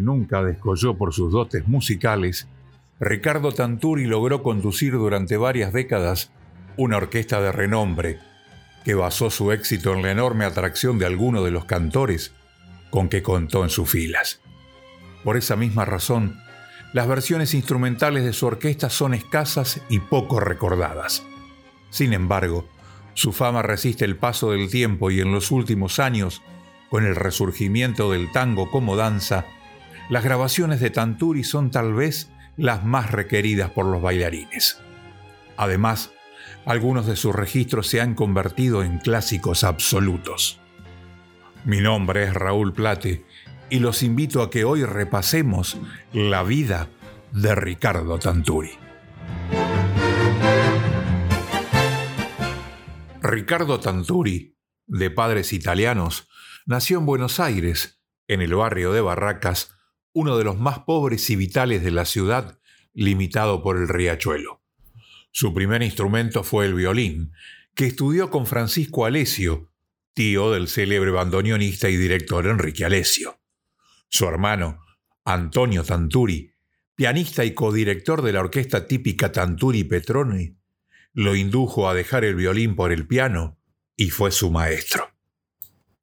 nunca descolló por sus dotes musicales, Ricardo Tanturi logró conducir durante varias décadas una orquesta de renombre que basó su éxito en la enorme atracción de algunos de los cantores con que contó en sus filas. Por esa misma razón, las versiones instrumentales de su orquesta son escasas y poco recordadas. Sin embargo, su fama resiste el paso del tiempo y en los últimos años, con el resurgimiento del tango como danza, las grabaciones de Tanturi son tal vez las más requeridas por los bailarines. Además, algunos de sus registros se han convertido en clásicos absolutos. Mi nombre es Raúl Plate y los invito a que hoy repasemos la vida de Ricardo Tanturi. Ricardo Tanturi, de padres italianos, nació en Buenos Aires, en el barrio de Barracas, uno de los más pobres y vitales de la ciudad, limitado por el riachuelo. Su primer instrumento fue el violín, que estudió con Francisco Alesio, tío del célebre bandoneonista y director Enrique Alesio. Su hermano, Antonio Tanturi, pianista y codirector de la orquesta típica Tanturi Petroni, lo indujo a dejar el violín por el piano y fue su maestro.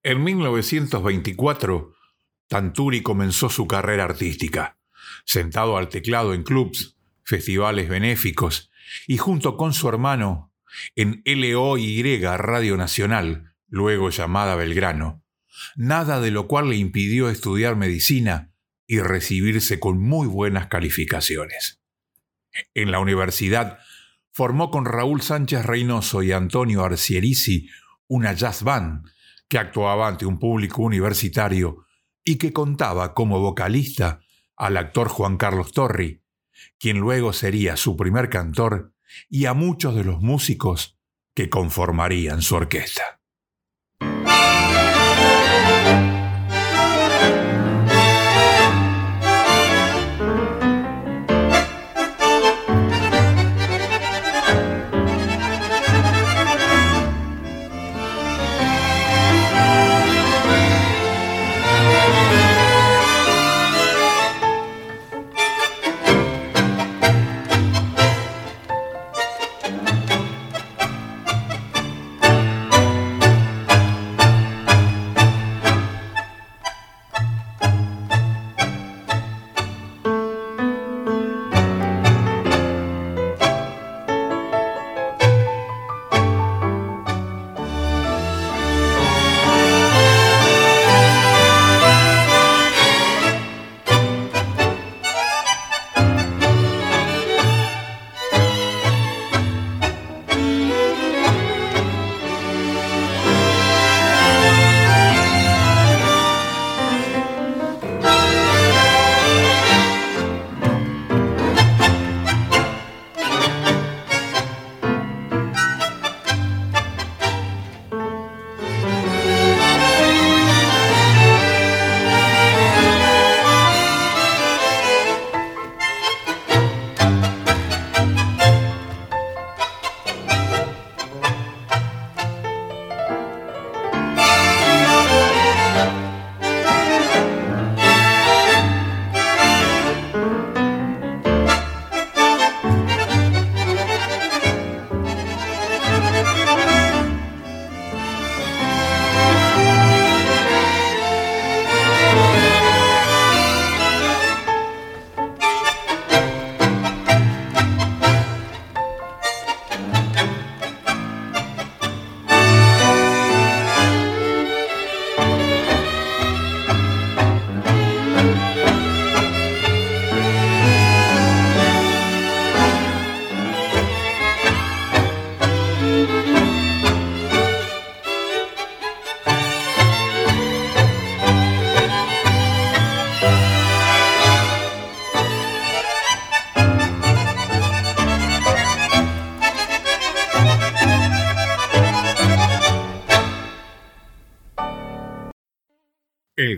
En 1924, Tanturi comenzó su carrera artística, sentado al teclado en clubs, festivales benéficos y junto con su hermano en LOY Radio Nacional, luego llamada Belgrano, nada de lo cual le impidió estudiar medicina y recibirse con muy buenas calificaciones. En la universidad formó con Raúl Sánchez Reynoso y Antonio Arcierici una jazz band que actuaba ante un público universitario y que contaba como vocalista al actor Juan Carlos Torri, quien luego sería su primer cantor, y a muchos de los músicos que conformarían su orquesta.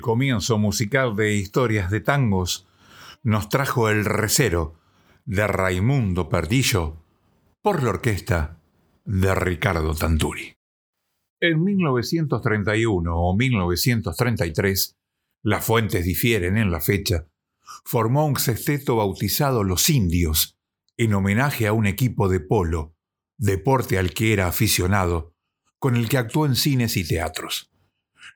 Comienzo musical de Historias de Tangos nos trajo El Recero de Raimundo Perdillo por la orquesta de Ricardo Tanturi. En 1931 o 1933 las fuentes difieren en la fecha, formó un sexteto bautizado Los Indios, en homenaje a un equipo de polo, deporte al que era aficionado, con el que actuó en cines y teatros.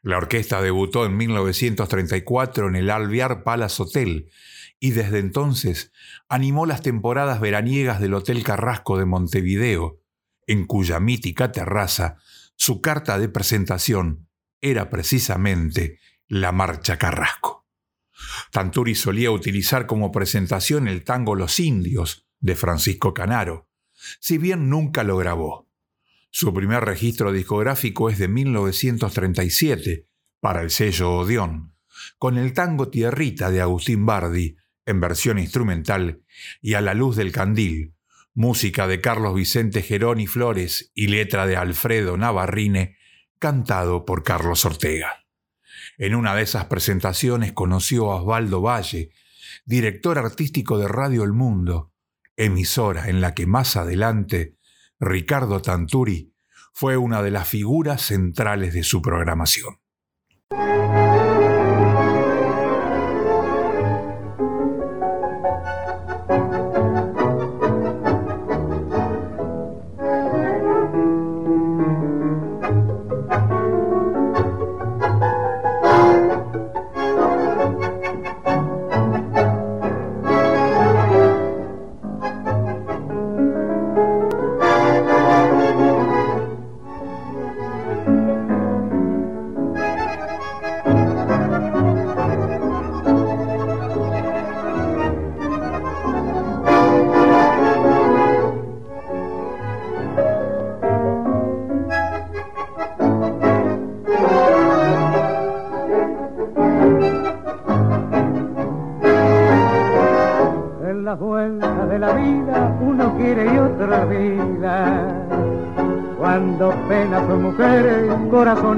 La orquesta debutó en 1934 en el Alvear Palace Hotel y desde entonces animó las temporadas veraniegas del Hotel Carrasco de Montevideo, en cuya mítica terraza su carta de presentación era precisamente la Marcha Carrasco. Tanturi solía utilizar como presentación el tango Los Indios de Francisco Canaro, si bien nunca lo grabó. Su primer registro discográfico es de 1937 para el sello Odeón, con el tango Tierrita de Agustín Bardi en versión instrumental y a la luz del candil, música de Carlos Vicente Geroni Flores y letra de Alfredo Navarrine, cantado por Carlos Ortega. En una de esas presentaciones conoció a Osvaldo Valle, director artístico de Radio El Mundo, emisora en la que más adelante Ricardo Tanturi fue una de las figuras centrales de su programación.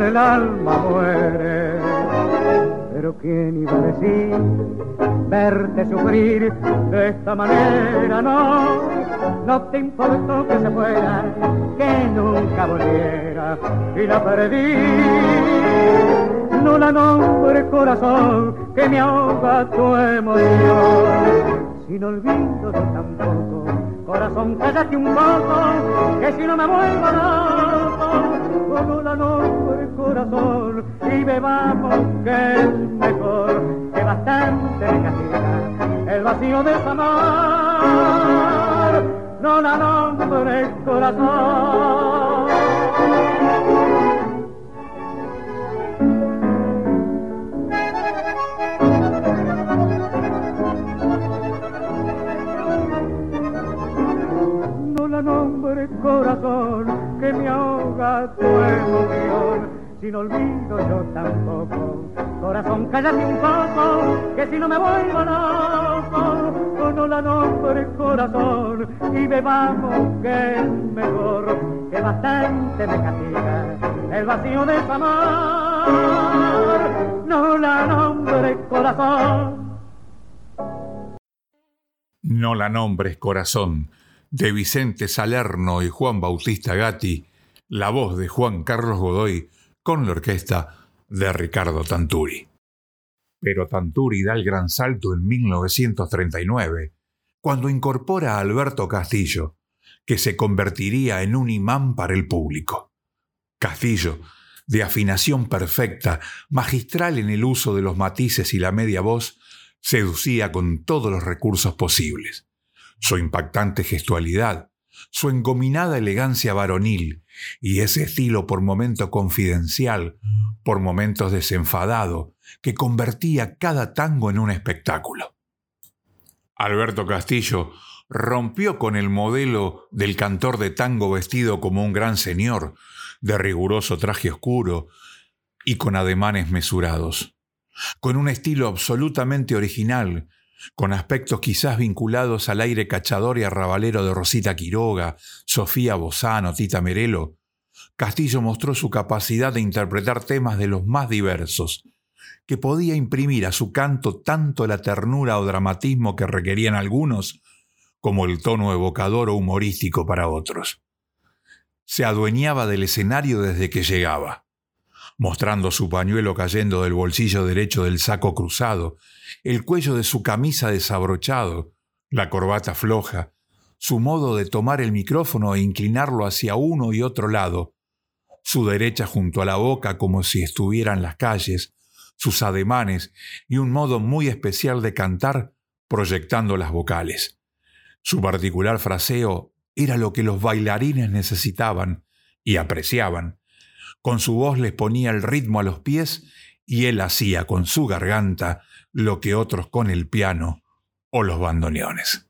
El alma muere. Pero quién iba a decir verte sufrir de esta manera, no, no te importó que se fuera, que nunca volviera y la perdí. No la nombre corazón que me ahoga tu emoción, sin olvido tampoco, corazón cállate un poco, que si no me vuelvo loco, no la nombre corazón y bebamos que es mejor que bastante castiga el vacío de esa mar no la nombre corazón la nombre corazón que me ahoga tu emoción sin olvido yo tampoco. Corazón, cállate un poco, que si no me vuelvo loco, no la nombre corazón y bebamos que es mejor, que bastante me castiga el vacío de esa amor. No la nombre corazón. No la nombres corazón, de Vicente Salerno y Juan Bautista Gatti, la voz de Juan Carlos Godoy, con la orquesta de Ricardo Tanturi. Pero Tanturi da el gran salto en 1939, cuando incorpora a Alberto Castillo, que se convertiría en un imán para el público. Castillo, de afinación perfecta, magistral en el uso de los matices y la media voz, seducía con todos los recursos posibles. Su impactante gestualidad, su engominada elegancia varonil y ese estilo por momento confidencial, por momentos desenfadado, que convertía cada tango en un espectáculo. Alberto Castillo rompió con el modelo del cantor de tango vestido como un gran señor, de riguroso traje oscuro y con ademanes mesurados, con un estilo absolutamente original con aspectos quizás vinculados al aire cachador y arrabalero de Rosita Quiroga, Sofía Bozano, Tita Merelo, Castillo mostró su capacidad de interpretar temas de los más diversos, que podía imprimir a su canto tanto la ternura o dramatismo que requerían algunos, como el tono evocador o humorístico para otros. Se adueñaba del escenario desde que llegaba. mostrando su pañuelo cayendo del bolsillo derecho del saco cruzado, el cuello de su camisa desabrochado, la corbata floja, su modo de tomar el micrófono e inclinarlo hacia uno y otro lado, su derecha junto a la boca como si estuviera en las calles, sus ademanes y un modo muy especial de cantar proyectando las vocales. Su particular fraseo era lo que los bailarines necesitaban y apreciaban. Con su voz les ponía el ritmo a los pies y él hacía con su garganta lo que otros con el piano o los bandoneones.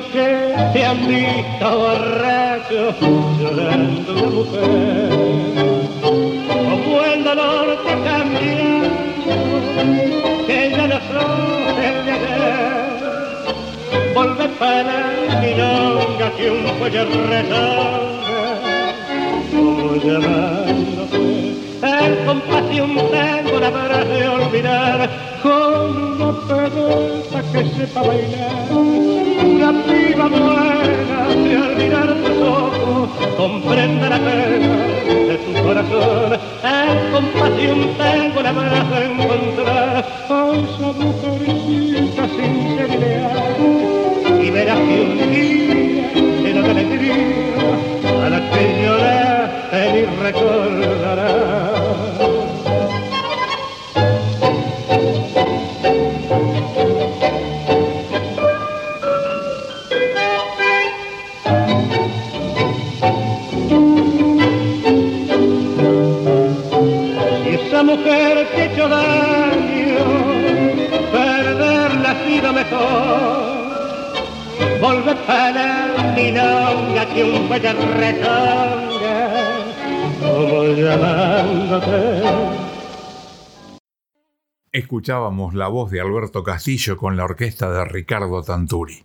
Que te han visto borracho llorando una mujer. Como el dolor te cambia, que ya no sos el de ayer. Volve para la milonga que un cuello redondo, como llamándote. El compasión tengo la verdad de olvidar. Con una pedota que sepa bailar una piba buena de al tus ojos comprende la pena de tu corazón. En compasión tengo la mano de encontrar. A esa mujercita sin y verás que un día de alegría a la que lloraste ni recordarás Un. Escuchábamos la voz de Alberto Castillo con la orquesta de Ricardo Tanturi,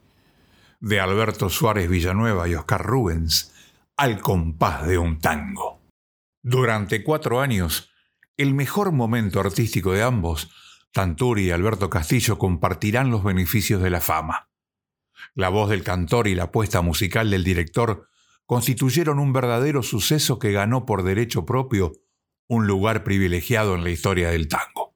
de Alberto Suárez Villanueva y Oscar Rubens, al compás de un tango. Durante cuatro años, el mejor momento artístico de ambos, Tanturi y Alberto Castillo compartirán los beneficios de la fama. La voz del cantor y la puesta musical del director constituyeron un verdadero suceso que ganó por derecho propio un lugar privilegiado en la historia del tango.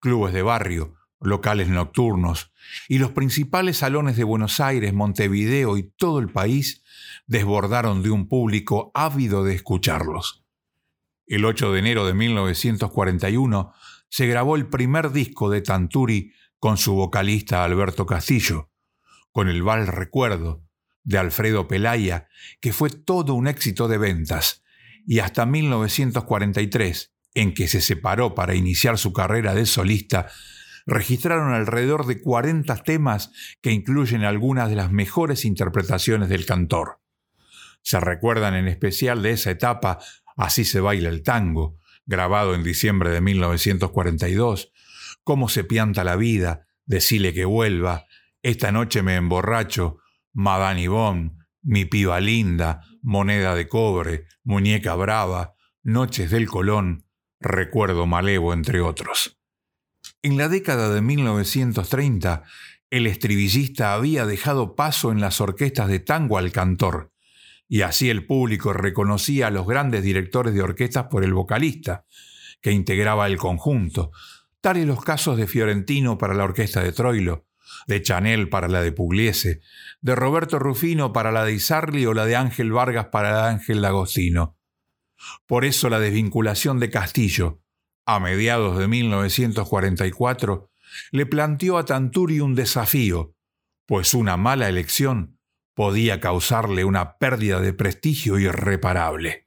Clubes de barrio, locales nocturnos y los principales salones de Buenos Aires, Montevideo y todo el país desbordaron de un público ávido de escucharlos. El 8 de enero de 1941 se grabó el primer disco de Tanturi con su vocalista Alberto Castillo, con el Val Recuerdo de Alfredo Pelaya, que fue todo un éxito de ventas, y hasta 1943, en que se separó para iniciar su carrera de solista, registraron alrededor de 40 temas que incluyen algunas de las mejores interpretaciones del cantor. Se recuerdan en especial de esa etapa Así se baila el tango, grabado en diciembre de 1942, Cómo se pianta la vida, Decile que vuelva, Esta noche me emborracho, Madame Yvonne, Mi piba linda, Moneda de cobre, Muñeca brava, Noches del Colón, Recuerdo malevo, entre otros. En la década de 1930, el estribillista había dejado paso en las orquestas de tango al cantor, y así el público reconocía a los grandes directores de orquestas por el vocalista, que integraba el conjunto, tales los casos de Fiorentino para la orquesta de Troilo, de Chanel para la de Pugliese, de Roberto Rufino para la de Isarli o la de Ángel Vargas para la de Ángel D'Agostino. Por eso la desvinculación de Castillo, a mediados de 1944, le planteó a Tanturi un desafío, pues una mala elección podía causarle una pérdida de prestigio irreparable.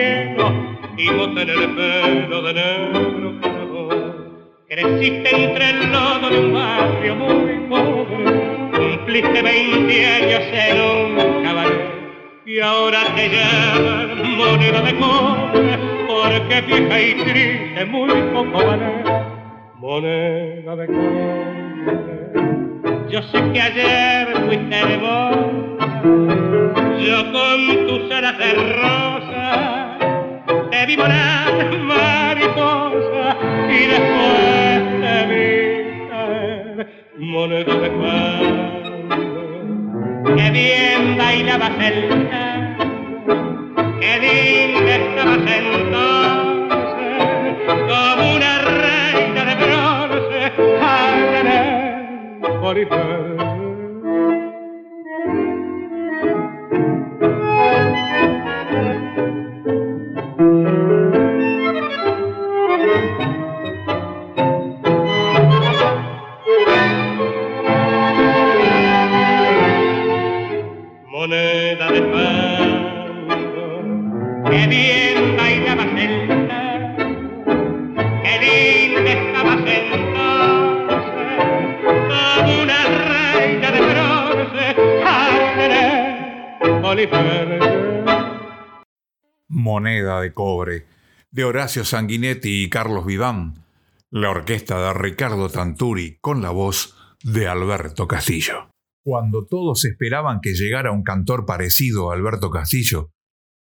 de Horacio Sanguinetti y Carlos Viván, la orquesta de Ricardo Tanturi con la voz de Alberto Castillo. Cuando todos esperaban que llegara un cantor parecido a Alberto Castillo,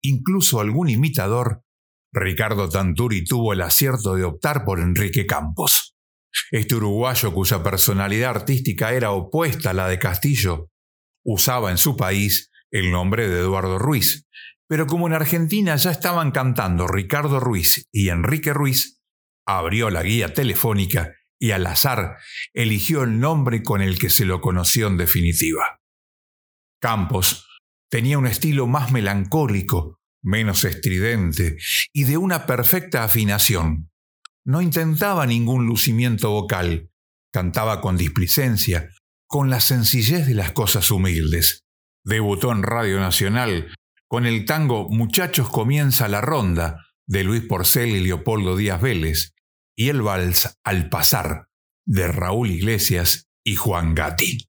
incluso algún imitador, Ricardo Tanturi tuvo el acierto de optar por Enrique Campos. Este uruguayo cuya personalidad artística era opuesta a la de Castillo, usaba en su país el nombre de Eduardo Ruiz, pero como en Argentina ya estaban cantando Ricardo Ruiz y Enrique Ruiz, abrió la guía telefónica y al azar eligió el nombre con el que se lo conoció en definitiva. Campos tenía un estilo más melancólico, menos estridente y de una perfecta afinación. No intentaba ningún lucimiento vocal, cantaba con displicencia, con la sencillez de las cosas humildes. Debutó en Radio Nacional con el tango Muchachos comienza la ronda de Luis Porcel y Leopoldo Díaz Vélez y el vals Al pasar de Raúl Iglesias y Juan Gatti.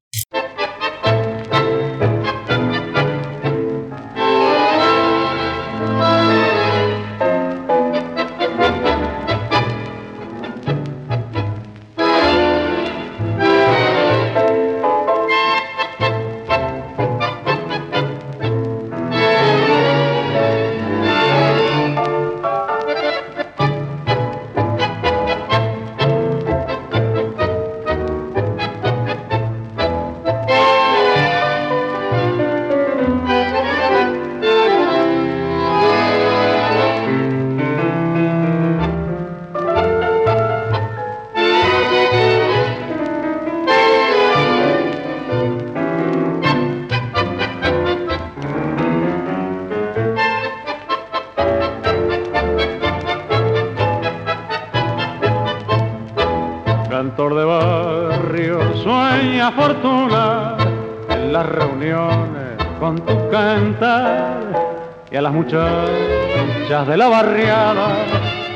De la barriada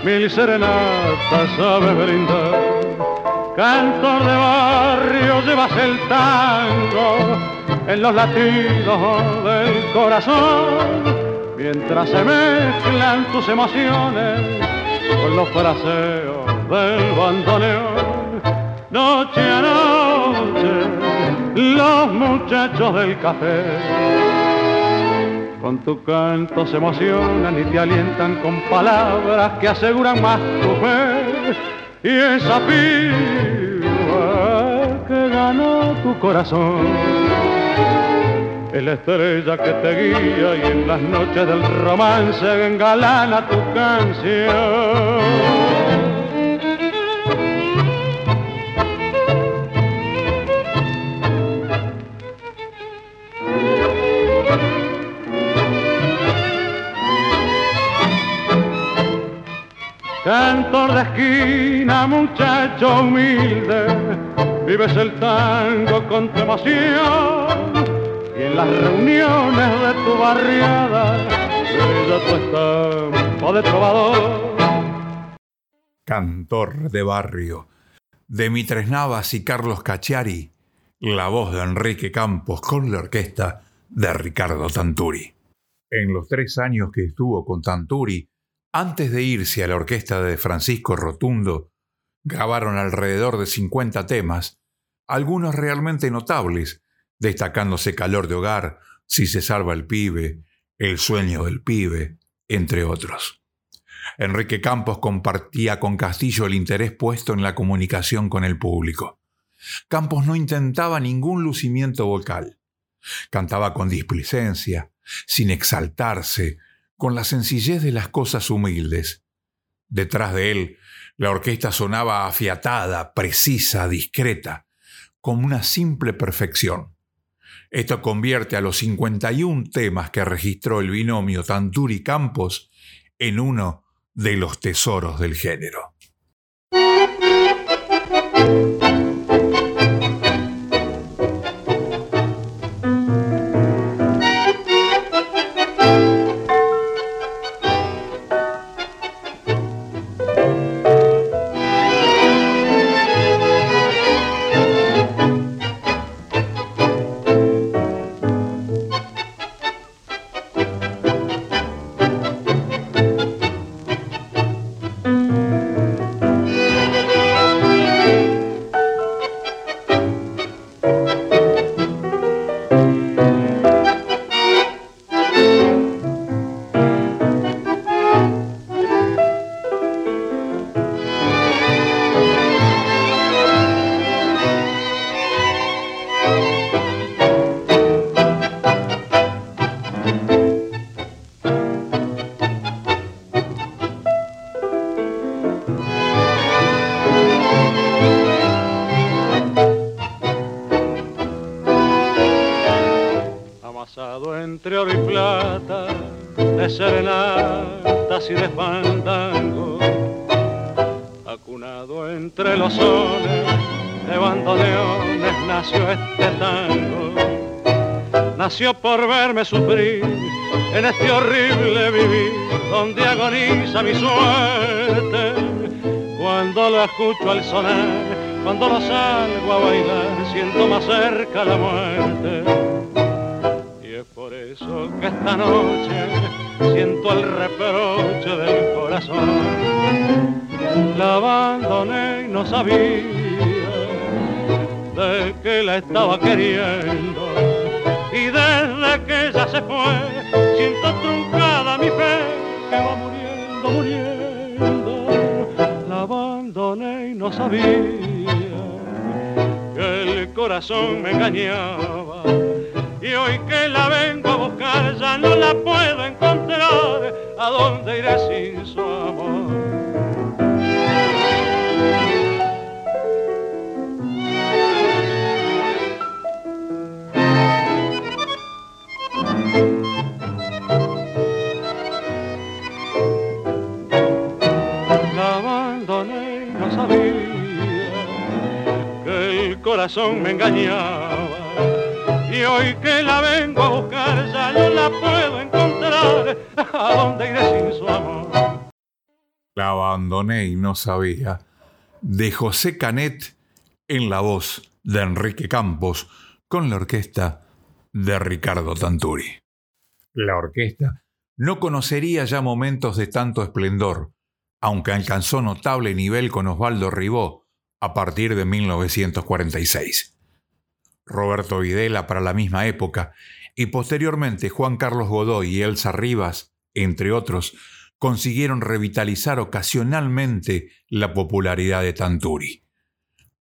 mil serenatas sabes brindar. Cantor de barrio llevas el tango en los latidos del corazón mientras se mezclan tus emociones con los fraseos del bandoneón. Noche a noche, los muchachos del café con tu canto se emocionan y te alientan con palabras que aseguran más tu fe. Y esa piba que ganó tu corazón es la estrella que te guía y en las noches del romance engalana tu canción. Cantor de esquina, muchacho humilde, vives el tango con tu y en las reuniones de tu barriada brilla tu estampa de trovador. Cantor de barrio, de Mitres Navas y Carlos Cacciari, la voz de Enrique Campos con la orquesta de Ricardo Tanturi. En los tres años que estuvo con Tanturi, antes de irse a la orquesta de Francisco Rotundo, grabaron alrededor de 50 temas, algunos realmente notables, destacándose Calor de Hogar, Si se salva el pibe, El sueño del pibe, entre otros. Enrique Campos compartía con Castillo el interés puesto en la comunicación con el público. Campos no intentaba ningún lucimiento vocal. Cantaba con displicencia, sin exaltarse, con la sencillez de las cosas humildes. Detrás de él, la orquesta sonaba afiatada, precisa, discreta, como una simple perfección. Esto convierte a los 51 temas que registró el binomio Tanturi Campos en uno de los tesoros del género. Por verme sufrir en este horrible vivir donde agoniza mi suerte. Cuando lo escucho al sonar, cuando lo salgo a bailar, siento más cerca la muerte. Es por eso que esta noche siento el reproche del corazón. La abandoné y no sabía de que la estaba queriendo y desde que ella se fue siento truncada mi fe que va muriendo, muriendo. La abandoné y no sabía que el corazón me engañaba y hoy que la vengo a buscar ya no la puedo encontrar. ¿A dónde iré sin su amor? corazón me engañaba. Hoy que la vengo a buscar ya no la puedo encontrar. ¿A dónde iré sin su amor? La abandoné y no sabía. De José Canet en la voz de Enrique Campos con la orquesta de Ricardo Tanturi. La orquesta no conocería ya momentos de tanto esplendor, aunque alcanzó notable nivel con Osvaldo Ribó a partir de 1946. Roberto Videla para la misma época y posteriormente Juan Carlos Godoy y Elsa Rivas, entre otros, consiguieron revitalizar ocasionalmente la popularidad de Tanturi.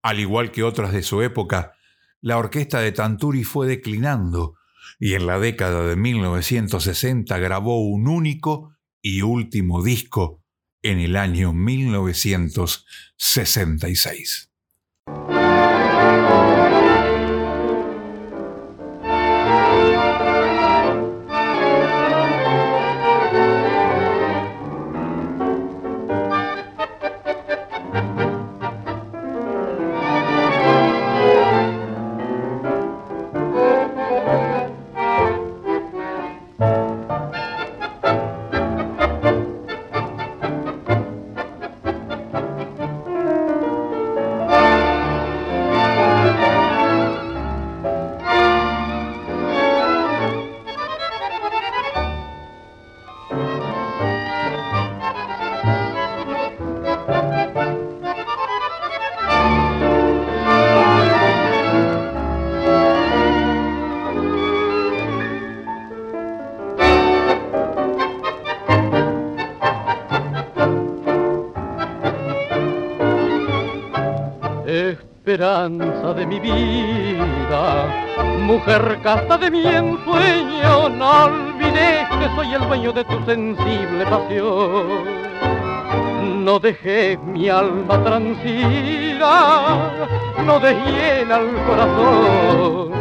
Al igual que otras de su época, la orquesta de Tanturi fue declinando y en la década de 1960 grabó un único y último disco en el año 1966. Esperanza de mi vida, mujer casta de mi ensueño, no olvides que soy el dueño de tu sensible pasión. No dejé mi alma transida, no deshiena el corazón,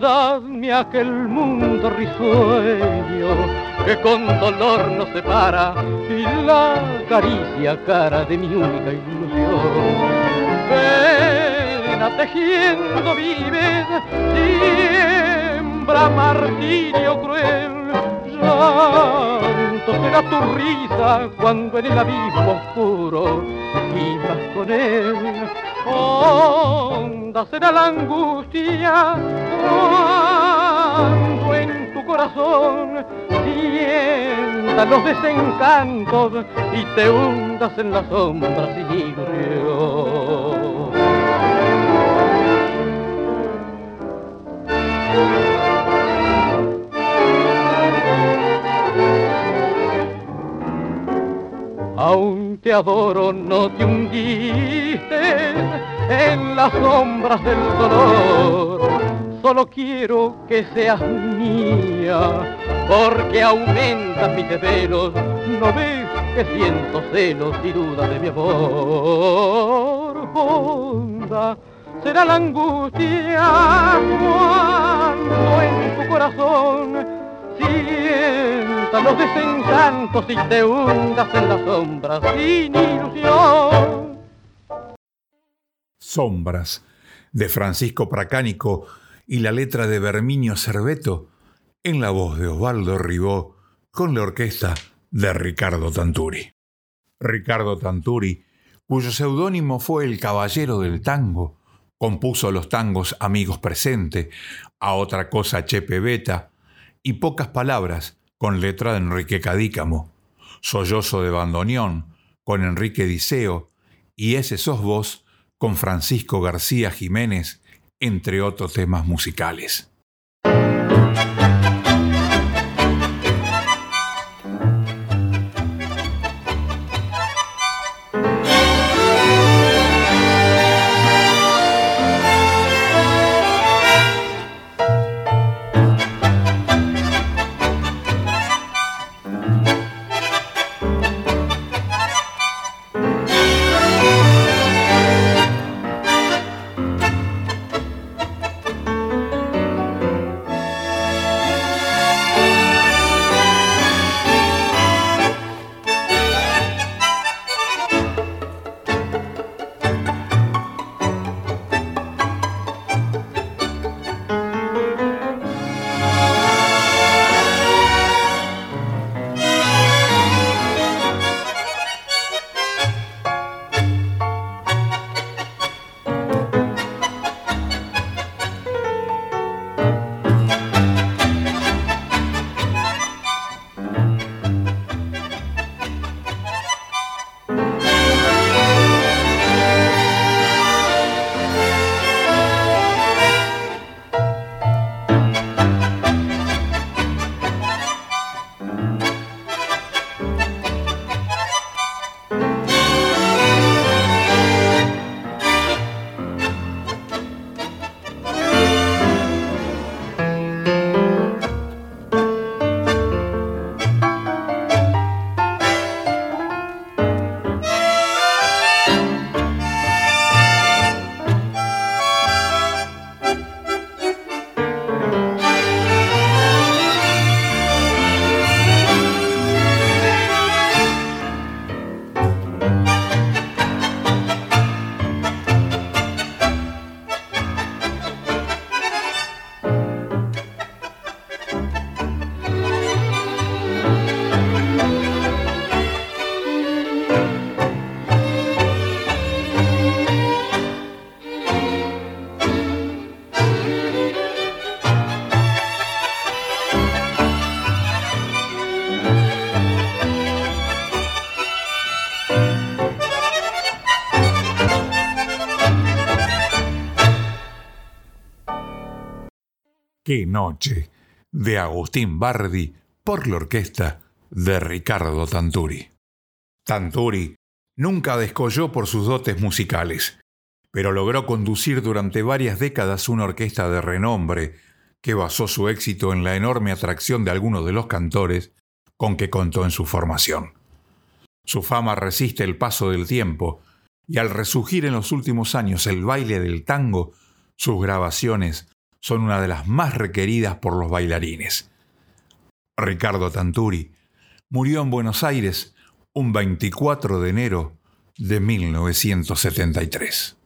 dadme aquel mundo risueño que con dolor nos separa y la caricia cara de mi única ilusión tejiendo vives, siembra martirio cruel. Llanto será tu risa cuando en el abismo oscuro vivas con él. Honda será la angustia cuando en tu corazón sientas los desencantos y te hundas en las sombras sin ilusión. Aún te adoro, no te hundiste en las sombras del dolor. Solo quiero que seas mía, porque aumenta mis desvelos. No ves que siento celos y duda de mi amor. Será la angustia cuando en tu corazón Sienta los desencantos y te hundas en las sombras sin ilusión. Sombras, de Francisco Pracánico y la letra de Berminio Cerveto, en la voz de Osvaldo Ribó, con la orquesta de Ricardo Tanturi. Ricardo Tanturi, cuyo seudónimo fue el Caballero del Tango, compuso los tangos Amigos Presente, A Otra Cosa Chepe Beta, y pocas palabras con letra de Enrique Cadícamo, Sollozo de Bandoneón con Enrique Diceo y Ese sos vos con Francisco García Jiménez, entre otros temas musicales. Noche de Agustín Bardi por la orquesta de Ricardo Tanturi. Tanturi nunca descolló por sus dotes musicales, pero logró conducir durante varias décadas una orquesta de renombre que basó su éxito en la enorme atracción de algunos de los cantores con que contó en su formación. Su fama resiste el paso del tiempo y al resurgir en los últimos años el baile del tango, sus grabaciones son una de las más requeridas por los bailarines. Ricardo Tanturi murió en Buenos Aires un 24 de enero de 1973.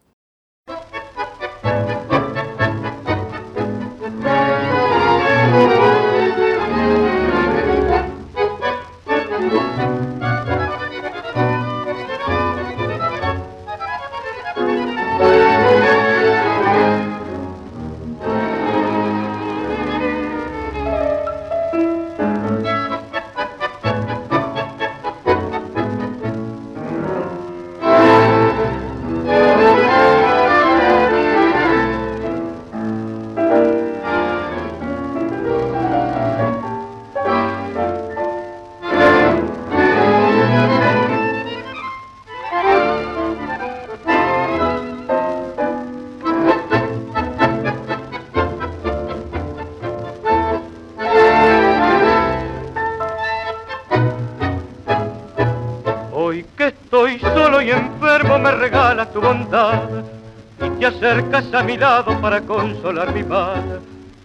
Acercas a mi lado para consolar mi mal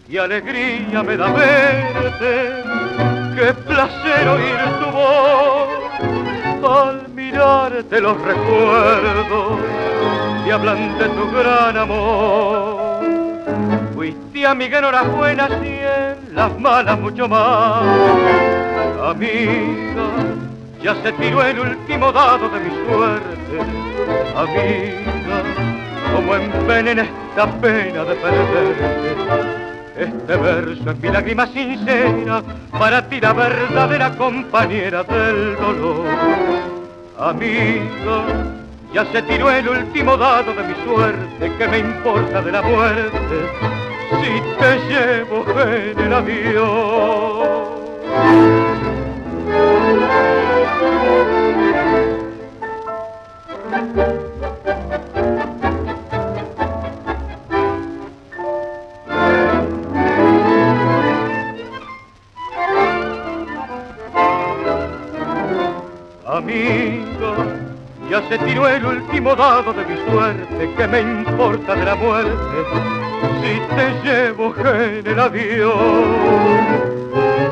y alegría me da verte. Qué placer oír tu voz al mirarte los recuerdos y hablan de tu gran amor. Fuiste amiga enhorabuena y en las malas mucho más. Amiga, ya se tiró el último dado de mi suerte. Amiga, como envenena esta pena de perderte. Este verso es mi lágrima sincera, para ti la verdadera compañera del dolor. Amiga, ya se tiró el último dado de mi suerte, que me importa de la muerte, si te llevo en el avión. Ya se tiró el último dado de mi suerte, que me importa de la muerte si te llevo en el avión.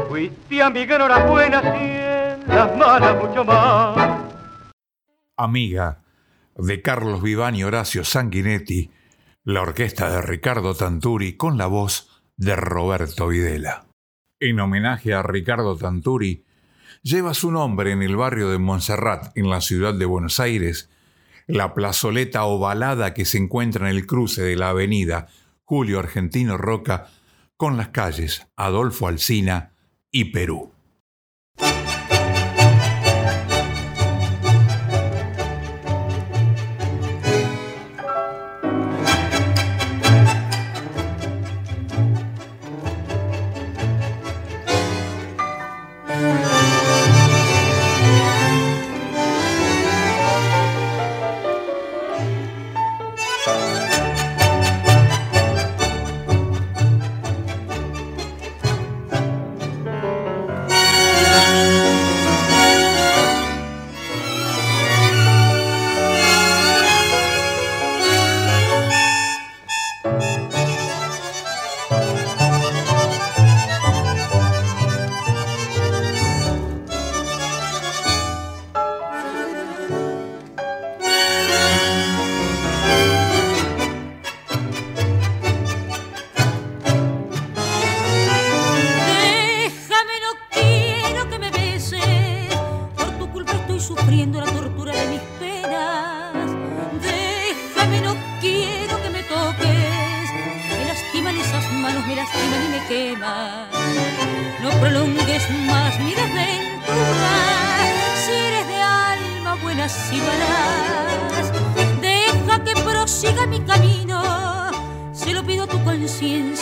Fuiste amiga enhorabuena, si en las malas mucho más. Amiga de Carlos Vivani y Horacio Sanguinetti, la orquesta de Ricardo Tanturi con la voz de Roberto Videla. En homenaje a Ricardo Tanturi, lleva su nombre en el barrio de Montserrat, en la ciudad de Buenos Aires, la plazoleta ovalada que se encuentra en el cruce de la avenida Julio Argentino Roca con las calles Adolfo Alsina y Perú.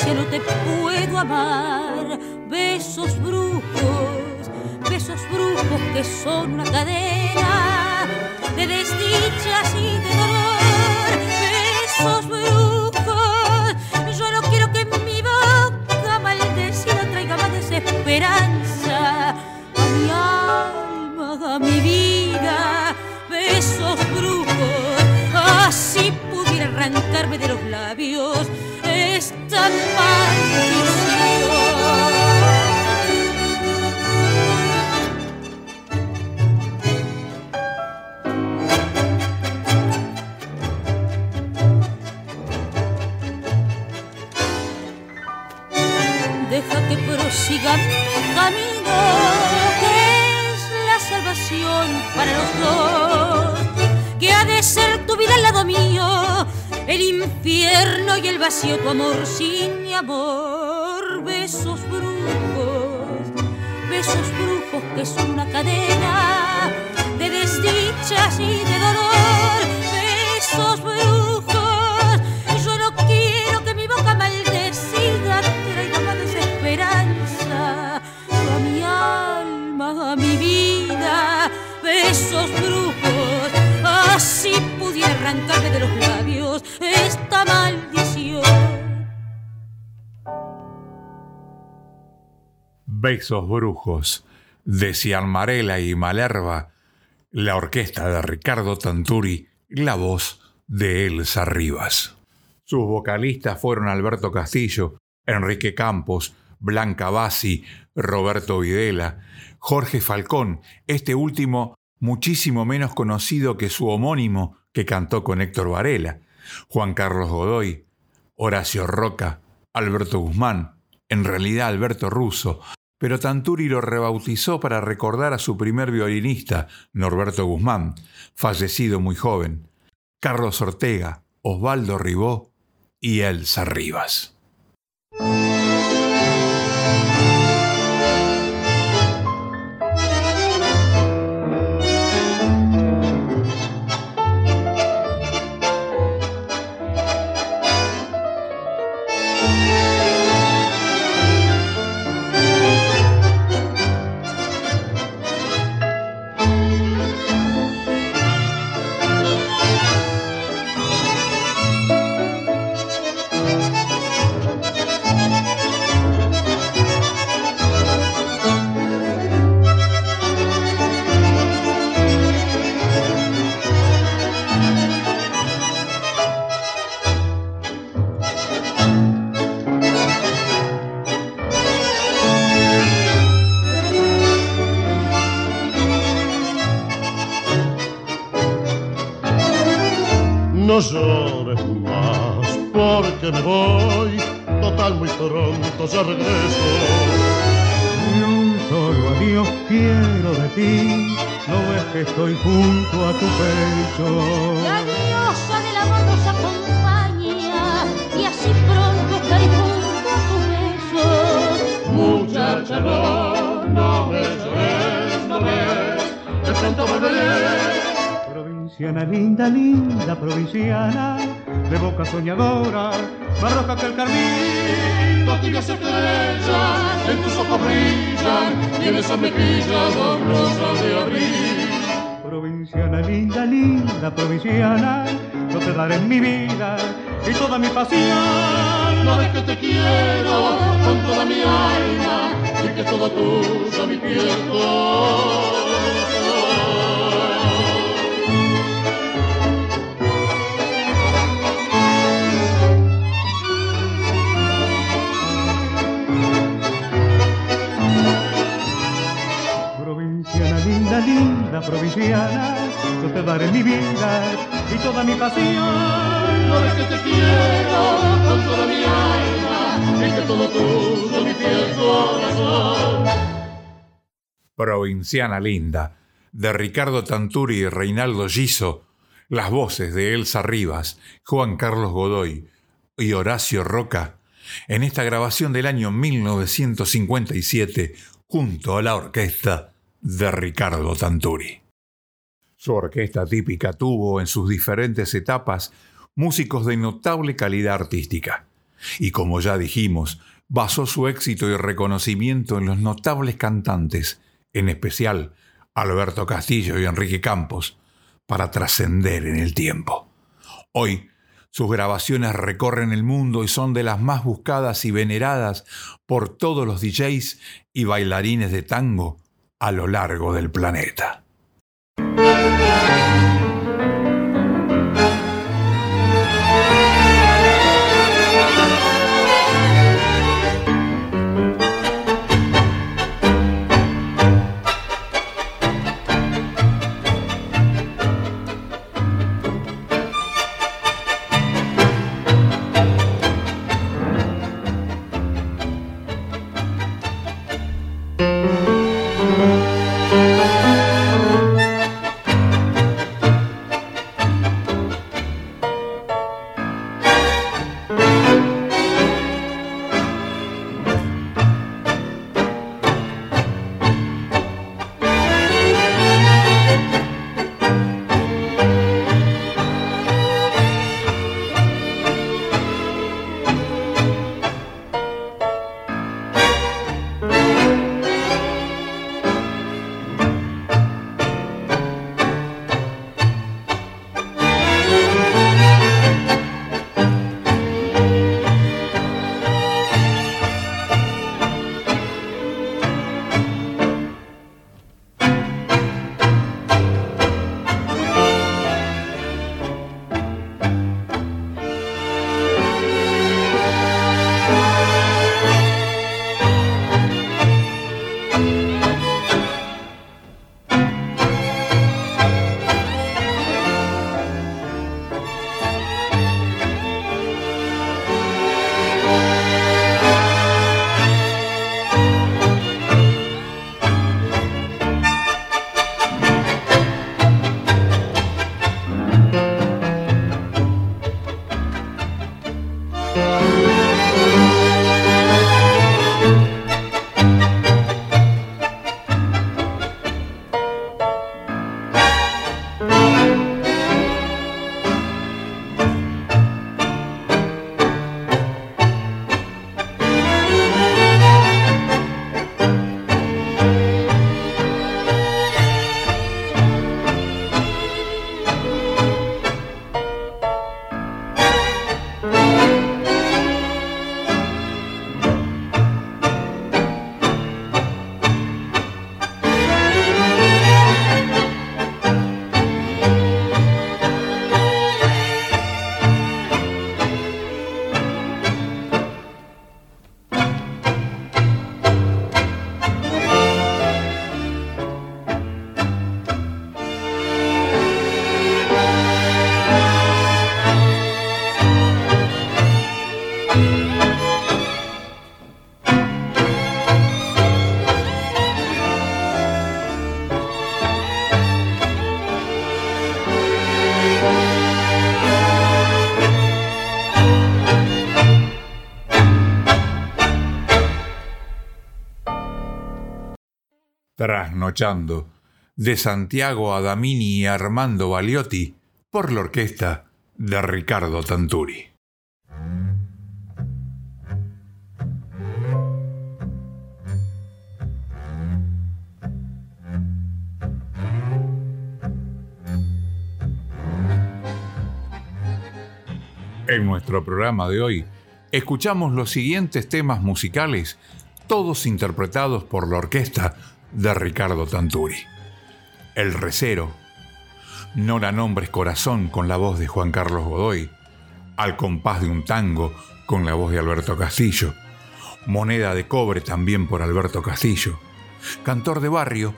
No te puedo amar. Besos brujos, besos brujos que son una cadena de desdichas y de dolor. Besos brujos, yo no quiero que mi boca maldecida traiga más desesperanza a mi alma, a mi vida. Besos brujos, así pudiera arrancarme de los labios esta. Deja que prosiga mi camino, que es la salvación para los dos. Que ha de ser tu vida al lado mío, el infierno y el vacío, tu amor sin mi amor. Besos brujos, besos brujos que son una cadena de desdichas y de dolor. Besos brujos, yo no quiero que mi boca maldecida traiga más desesperanza a mi alma, a mi vida. Besos brujos, así pudiera arrancarme de los labios Besos brujos de Cianmarela y Malerva, la orquesta de Ricardo Tanturi, la voz de Elsa Rivas. Sus vocalistas fueron Alberto Castillo, Enrique Campos, Blanca Bassi, Roberto Videla, Jorge Falcón, este último muchísimo menos conocido que su homónimo que cantó con Héctor Varela, Juan Carlos Godoy, Horacio Roca, Alberto Guzmán, en realidad Alberto Russo, pero Tanturi lo rebautizó para recordar a su primer violinista, Norberto Guzmán, fallecido muy joven, Carlos Ortega, Osvaldo Ribó y Elsa Rivas. Llores más, porque me voy. Total, muy pronto ya regreso. Y un solo adiós quiero de ti, no ves que estoy junto a tu pecho. La diosa del amor nos acompaña y así pronto estaré junto a tus besos. Muchacha, no, no me llores, no ves. De pronto volveré. Provinciana linda, linda provinciana, de boca soñadora, más roja que el carmín. Tibias estrellas en tus ojos brillan y en esas mejillas dos rosas de abril. Provinciana linda, linda provinciana, yo te daré mi vida y toda mi pasión. No ves que te quiero con toda mi alma y que todo tuyo mi piel provinciana, yo te daré mi vida y toda mi pasión. Ves que te quiero con toda mi alma y que todo tuyo mi piel corazón. Provinciana Linda, de Ricardo Tanturi y Reinaldo Giso, las voces de Elsa Rivas, Juan Carlos Godoy y Horacio Roca, en esta grabación del año 1957, junto a la orquesta de Ricardo Tanturi. Su orquesta típica tuvo en sus diferentes etapas músicos de notable calidad artística. Y como ya dijimos, basó su éxito y reconocimiento en los notables cantantes, en especial Alberto Castillo y Enrique Campos, para trascender en el tiempo. Hoy, sus grabaciones recorren el mundo y son de las más buscadas y veneradas por todos los DJs y bailarines de tango a lo largo del planeta. Trasnochando, de Santiago Adamini y Armando Baliotti, por la orquesta de Ricardo Tanturi. En nuestro programa de hoy, escuchamos los siguientes temas musicales, todos interpretados por la orquesta de Ricardo Tanturi. El Recero, Nora Nombres Corazón con la voz de Juan Carlos Godoy, Al compás de un tango con la voz de Alberto Castillo, Moneda de cobre también por Alberto Castillo, Cantor de Barrio,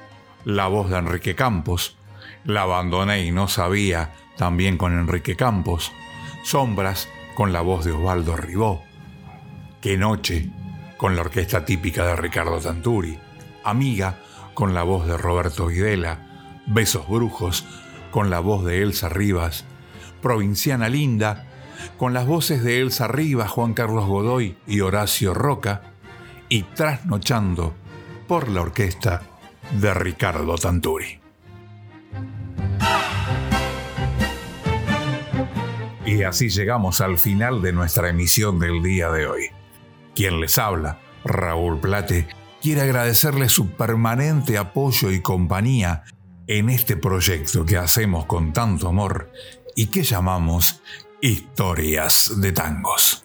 la voz de Enrique Campos, La abandoné y no sabía también con Enrique Campos, Sombras con la voz de Osvaldo Ribó, Qué noche con la orquesta típica de Ricardo Tanturi, Amiga con la voz de Roberto Videla, Besos Brujos con la voz de Elsa Rivas, Provinciana Linda con las voces de Elsa Rivas, Juan Carlos Godoy y Horacio Roca, y Trasnochando por la orquesta de Ricardo Tanturi. Y así llegamos al final de nuestra emisión del día de hoy. Quien les habla, Raúl Plate, quiere agradecerle su permanente apoyo y compañía en este proyecto que hacemos con tanto amor y que llamamos Historias de Tangos.